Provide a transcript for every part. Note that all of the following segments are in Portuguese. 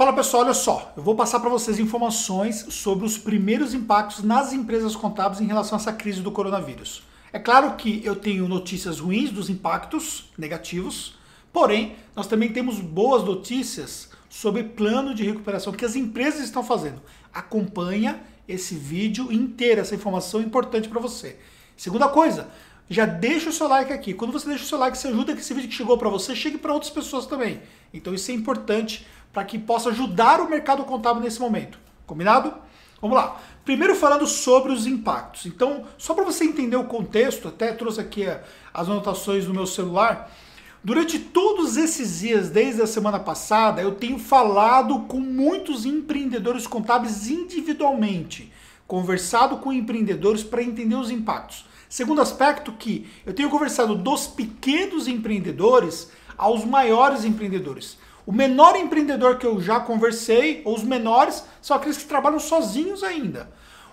Fala pessoal, olha só, eu vou passar para vocês informações sobre os primeiros impactos nas empresas contábeis em relação a essa crise do coronavírus. É claro que eu tenho notícias ruins dos impactos negativos, porém, nós também temos boas notícias sobre plano de recuperação que as empresas estão fazendo. Acompanha esse vídeo inteiro, essa informação é importante para você. Segunda coisa, já deixa o seu like aqui. Quando você deixa o seu like, você ajuda que esse vídeo que chegou para você chegue para outras pessoas também. Então isso é importante para que possa ajudar o mercado contábil nesse momento. Combinado? Vamos lá. Primeiro falando sobre os impactos. Então, só para você entender o contexto, até trouxe aqui as anotações no meu celular. Durante todos esses dias, desde a semana passada, eu tenho falado com muitos empreendedores contábeis individualmente, conversado com empreendedores para entender os impactos. Segundo aspecto que eu tenho conversado dos pequenos empreendedores aos maiores empreendedores. O menor empreendedor que eu já conversei, ou os menores, são aqueles que trabalham sozinhos ainda.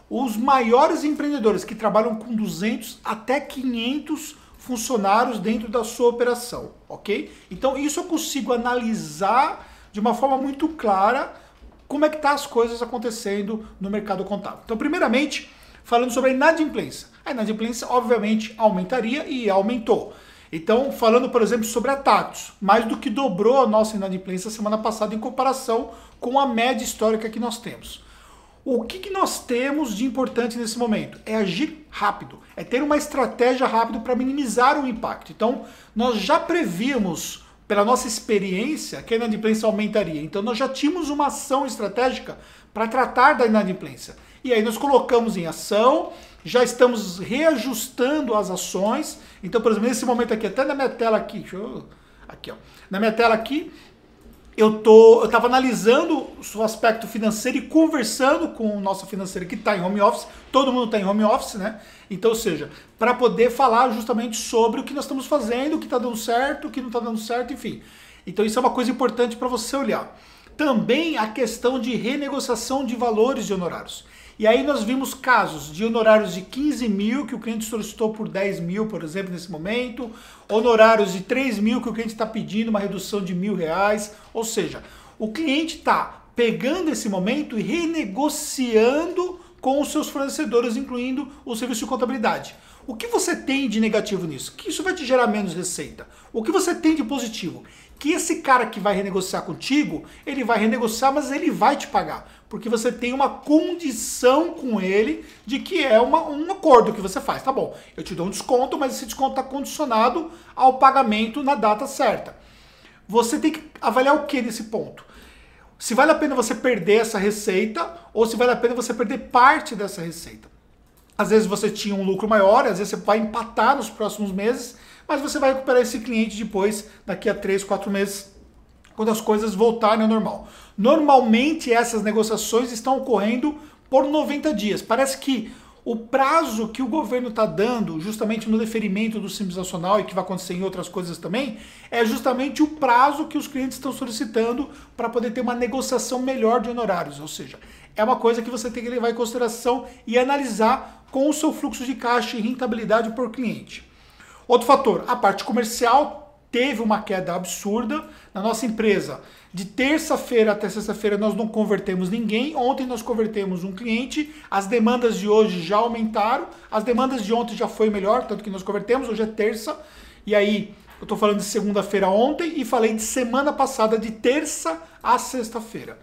Os maiores empreendedores que trabalham com 200 até 500 funcionários dentro da sua operação, ok? Então isso eu consigo analisar de uma forma muito clara como é que tá as coisas acontecendo no mercado contábil. Então, primeiramente, falando sobre a inadimplência. A inadimplência, obviamente, aumentaria e aumentou. Então, falando, por exemplo, sobre a Tatos, mais do que dobrou a nossa inadimplência semana passada em comparação com a média histórica que nós temos. O que, que nós temos de importante nesse momento? É agir rápido, é ter uma estratégia rápida para minimizar o impacto. Então, nós já prevíamos, pela nossa experiência, que a inadimplência aumentaria. Então, nós já tínhamos uma ação estratégica para tratar da inadimplência. E aí nós colocamos em ação, já estamos reajustando as ações. Então, por exemplo, nesse momento aqui, até na minha tela aqui, eu, aqui ó, na minha tela aqui, eu tô, eu estava analisando o aspecto financeiro e conversando com o nosso financeiro que está em home office. Todo mundo está em home office, né? Então, ou seja, para poder falar justamente sobre o que nós estamos fazendo, o que está dando certo, o que não está dando certo, enfim. Então, isso é uma coisa importante para você olhar. Também a questão de renegociação de valores de honorários. E aí nós vimos casos de honorários de 15 mil que o cliente solicitou por 10 mil, por exemplo, nesse momento, honorários de 3 mil que o cliente está pedindo uma redução de mil reais. Ou seja, o cliente está pegando esse momento e renegociando com os seus fornecedores, incluindo o serviço de contabilidade. O que você tem de negativo nisso? Que isso vai te gerar menos receita. O que você tem de positivo? Que esse cara que vai renegociar contigo, ele vai renegociar, mas ele vai te pagar porque você tem uma condição com ele de que é uma, um acordo que você faz. Tá bom, eu te dou um desconto, mas esse desconto está condicionado ao pagamento na data certa. Você tem que avaliar o que nesse ponto? Se vale a pena você perder essa receita ou se vale a pena você perder parte dessa receita. Às vezes você tinha um lucro maior, às vezes você vai empatar nos próximos meses, mas você vai recuperar esse cliente depois, daqui a 3, 4 meses, quando as coisas voltarem ao normal. Normalmente essas negociações estão ocorrendo por 90 dias. Parece que o prazo que o governo está dando, justamente no deferimento do Simples Nacional e que vai acontecer em outras coisas também, é justamente o prazo que os clientes estão solicitando para poder ter uma negociação melhor de honorários. Ou seja, é uma coisa que você tem que levar em consideração e analisar com o seu fluxo de caixa e rentabilidade por cliente. Outro fator, a parte comercial teve uma queda absurda na nossa empresa. De terça-feira até sexta-feira nós não convertemos ninguém. Ontem nós convertemos um cliente. As demandas de hoje já aumentaram. As demandas de ontem já foi melhor, tanto que nós convertemos. Hoje é terça. E aí, eu estou falando de segunda-feira ontem e falei de semana passada, de terça a sexta-feira.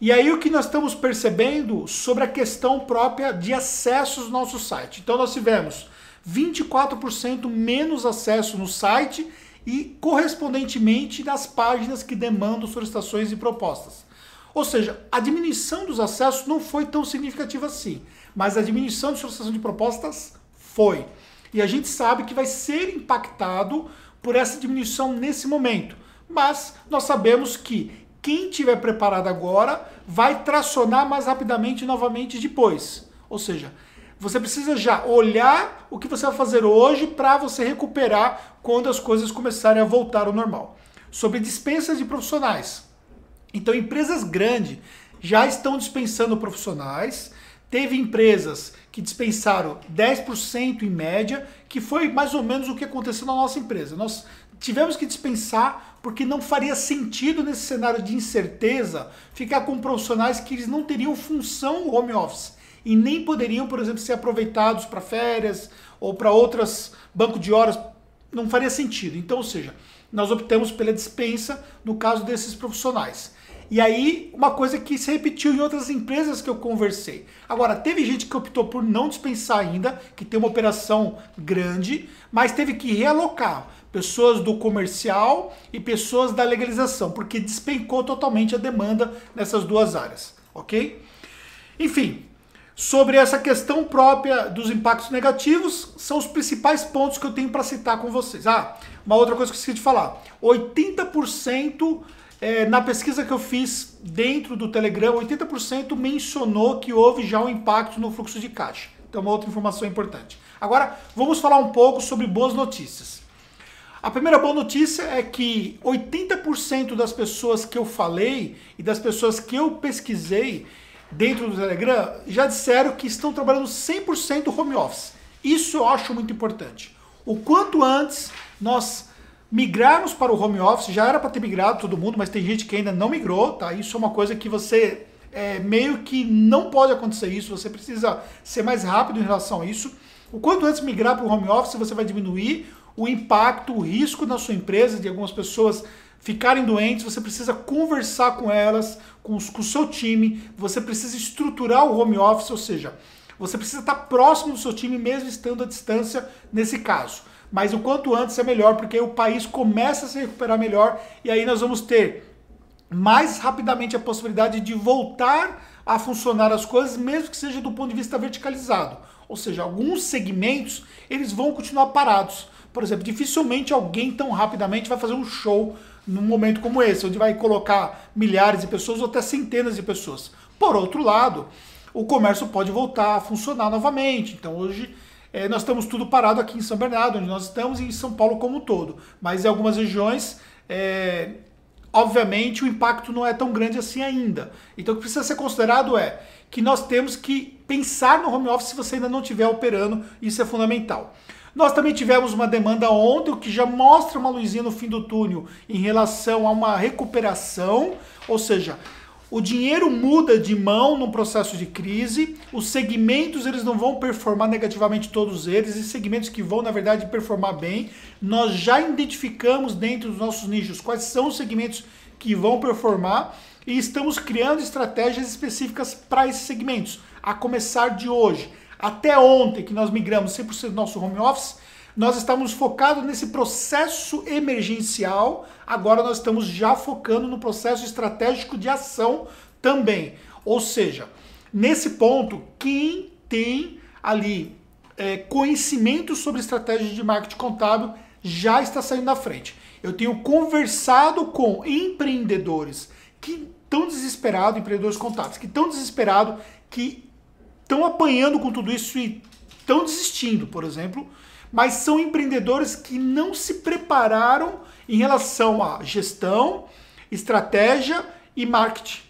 E aí o que nós estamos percebendo sobre a questão própria de acessos no nosso site. Então nós tivemos 24% menos acesso no site e correspondentemente nas páginas que demandam solicitações e propostas. Ou seja, a diminuição dos acessos não foi tão significativa assim, mas a diminuição de solicitação de propostas foi. E a gente sabe que vai ser impactado por essa diminuição nesse momento. Mas nós sabemos que quem tiver preparado agora vai tracionar mais rapidamente novamente depois. Ou seja, você precisa já olhar o que você vai fazer hoje para você recuperar quando as coisas começarem a voltar ao normal. Sobre dispensas de profissionais. Então, empresas grandes já estão dispensando profissionais. Teve empresas que dispensaram 10% em média, que foi mais ou menos o que aconteceu na nossa empresa. Nós tivemos que dispensar porque não faria sentido nesse cenário de incerteza ficar com profissionais que eles não teriam função home office e nem poderiam, por exemplo, ser aproveitados para férias ou para outras banco de horas. Não faria sentido. Então, ou seja, nós optamos pela dispensa no caso desses profissionais. E aí, uma coisa que se repetiu em outras empresas que eu conversei. Agora, teve gente que optou por não dispensar ainda, que tem uma operação grande, mas teve que realocar pessoas do comercial e pessoas da legalização, porque despencou totalmente a demanda nessas duas áreas, ok? Enfim, sobre essa questão própria dos impactos negativos, são os principais pontos que eu tenho para citar com vocês. Ah, uma outra coisa que eu esqueci de falar: 80% é, na pesquisa que eu fiz dentro do Telegram, 80% mencionou que houve já um impacto no fluxo de caixa. Então, uma outra informação importante. Agora, vamos falar um pouco sobre boas notícias. A primeira boa notícia é que 80% das pessoas que eu falei e das pessoas que eu pesquisei dentro do Telegram já disseram que estão trabalhando 100% home office. Isso eu acho muito importante. O quanto antes nós migrarmos para o home office, já era para ter migrado todo mundo, mas tem gente que ainda não migrou, tá? Isso é uma coisa que você é, meio que não pode acontecer isso, você precisa ser mais rápido em relação a isso. O quanto antes migrar para o home office, você vai diminuir o impacto, o risco na sua empresa de algumas pessoas ficarem doentes, você precisa conversar com elas, com, os, com o seu time, você precisa estruturar o home office, ou seja, você precisa estar próximo do seu time mesmo estando à distância nesse caso mas o quanto antes é melhor, porque o país começa a se recuperar melhor e aí nós vamos ter mais rapidamente a possibilidade de voltar a funcionar as coisas, mesmo que seja do ponto de vista verticalizado. Ou seja, alguns segmentos eles vão continuar parados. Por exemplo, dificilmente alguém tão rapidamente vai fazer um show num momento como esse, onde vai colocar milhares de pessoas ou até centenas de pessoas. Por outro lado, o comércio pode voltar a funcionar novamente. Então hoje é, nós estamos tudo parado aqui em São Bernardo, onde nós estamos, e em São Paulo como um todo. Mas em algumas regiões, é, obviamente, o impacto não é tão grande assim ainda. Então o que precisa ser considerado é que nós temos que pensar no home office se você ainda não estiver operando, isso é fundamental. Nós também tivemos uma demanda ontem, o que já mostra uma luzinha no fim do túnel em relação a uma recuperação, ou seja, o dinheiro muda de mão no processo de crise, os segmentos eles não vão performar negativamente todos eles, e segmentos que vão, na verdade, performar bem. Nós já identificamos dentro dos nossos nichos quais são os segmentos que vão performar e estamos criando estratégias específicas para esses segmentos. A começar de hoje, até ontem, que nós migramos 100% do nosso home office, nós estávamos focados nesse processo emergencial, agora nós estamos já focando no processo estratégico de ação também. Ou seja, nesse ponto, quem tem ali é, conhecimento sobre estratégia de marketing contábil já está saindo na frente. Eu tenho conversado com empreendedores que estão desesperados, empreendedores contábeis, que estão desesperados, que estão apanhando com tudo isso e estão desistindo, por exemplo, mas são empreendedores que não se prepararam em relação à gestão, estratégia e marketing.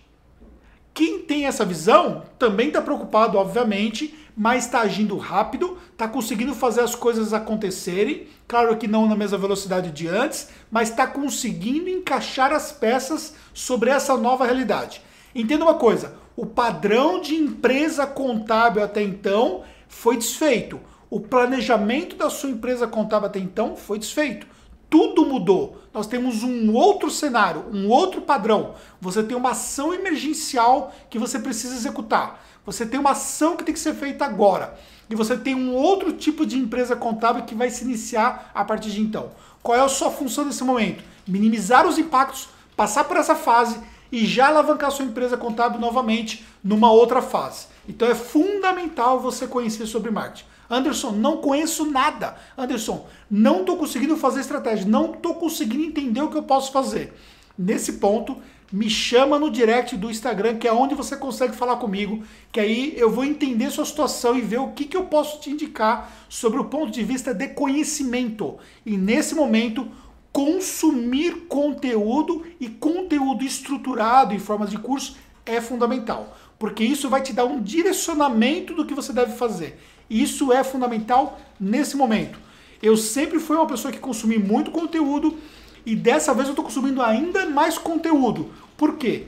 Quem tem essa visão também está preocupado, obviamente, mas está agindo rápido, está conseguindo fazer as coisas acontecerem. Claro que não na mesma velocidade de antes, mas está conseguindo encaixar as peças sobre essa nova realidade. Entenda uma coisa: o padrão de empresa contábil até então foi desfeito o planejamento da sua empresa contábil até então foi desfeito. Tudo mudou. Nós temos um outro cenário, um outro padrão. Você tem uma ação emergencial que você precisa executar. Você tem uma ação que tem que ser feita agora. E você tem um outro tipo de empresa contábil que vai se iniciar a partir de então. Qual é a sua função nesse momento? Minimizar os impactos, passar por essa fase e já alavancar sua empresa contábil novamente numa outra fase. Então é fundamental você conhecer sobre marketing. Anderson, não conheço nada. Anderson, não estou conseguindo fazer estratégia, não estou conseguindo entender o que eu posso fazer. Nesse ponto, me chama no direct do Instagram, que é onde você consegue falar comigo, que aí eu vou entender sua situação e ver o que, que eu posso te indicar sobre o ponto de vista de conhecimento. E nesse momento, consumir conteúdo e conteúdo estruturado em formas de curso é fundamental, porque isso vai te dar um direcionamento do que você deve fazer. Isso é fundamental nesse momento. Eu sempre fui uma pessoa que consumi muito conteúdo e dessa vez eu estou consumindo ainda mais conteúdo. Por quê?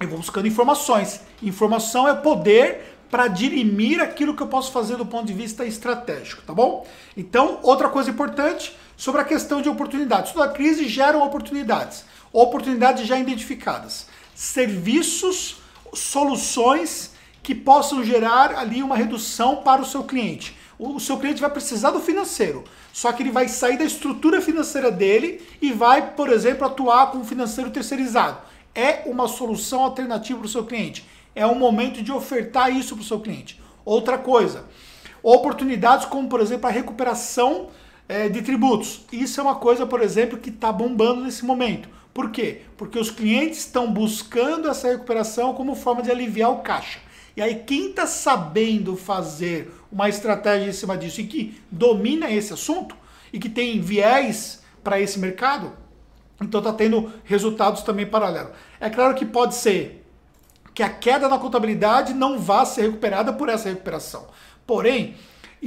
Eu vou buscando informações. Informação é poder para dirimir aquilo que eu posso fazer do ponto de vista estratégico, tá bom? Então, outra coisa importante sobre a questão de oportunidades. Toda crise gera oportunidades, oportunidades já identificadas, serviços, soluções que possam gerar ali uma redução para o seu cliente. O seu cliente vai precisar do financeiro, só que ele vai sair da estrutura financeira dele e vai, por exemplo, atuar com o financeiro terceirizado. É uma solução alternativa para o seu cliente. É um momento de ofertar isso para o seu cliente. Outra coisa, oportunidades como, por exemplo, a recuperação é, de tributos. Isso é uma coisa, por exemplo, que está bombando nesse momento. Por quê? Porque os clientes estão buscando essa recuperação como forma de aliviar o caixa. E aí, quem está sabendo fazer uma estratégia em cima disso e que domina esse assunto e que tem viés para esse mercado, então está tendo resultados também paralelos. É claro que pode ser que a queda na contabilidade não vá ser recuperada por essa recuperação. Porém,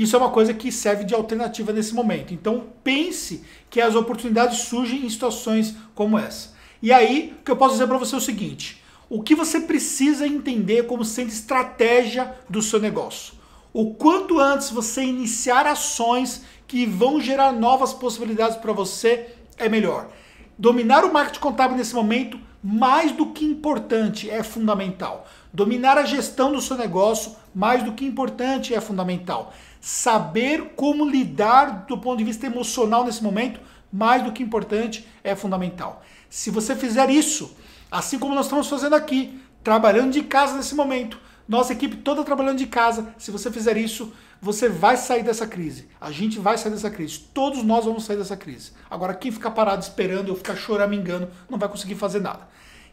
isso é uma coisa que serve de alternativa nesse momento. Então pense que as oportunidades surgem em situações como essa. E aí, o que eu posso dizer para você é o seguinte: o que você precisa entender como sendo estratégia do seu negócio. O quanto antes você iniciar ações que vão gerar novas possibilidades para você é melhor. Dominar o marketing contábil nesse momento, mais do que importante, é fundamental. Dominar a gestão do seu negócio, mais do que importante, é fundamental. Saber como lidar do ponto de vista emocional nesse momento, mais do que importante, é fundamental. Se você fizer isso, assim como nós estamos fazendo aqui, trabalhando de casa nesse momento, nossa equipe toda trabalhando de casa, se você fizer isso, você vai sair dessa crise. A gente vai sair dessa crise. Todos nós vamos sair dessa crise. Agora, quem ficar parado esperando, eu ficar choramingando, não vai conseguir fazer nada.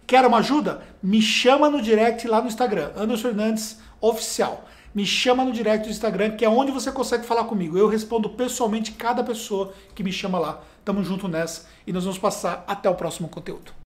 Quer uma ajuda? Me chama no direct lá no Instagram, Anderson Fernandes Oficial. Me chama no direct do Instagram, que é onde você consegue falar comigo. Eu respondo pessoalmente cada pessoa que me chama lá. Tamo junto nessa e nós vamos passar até o próximo conteúdo.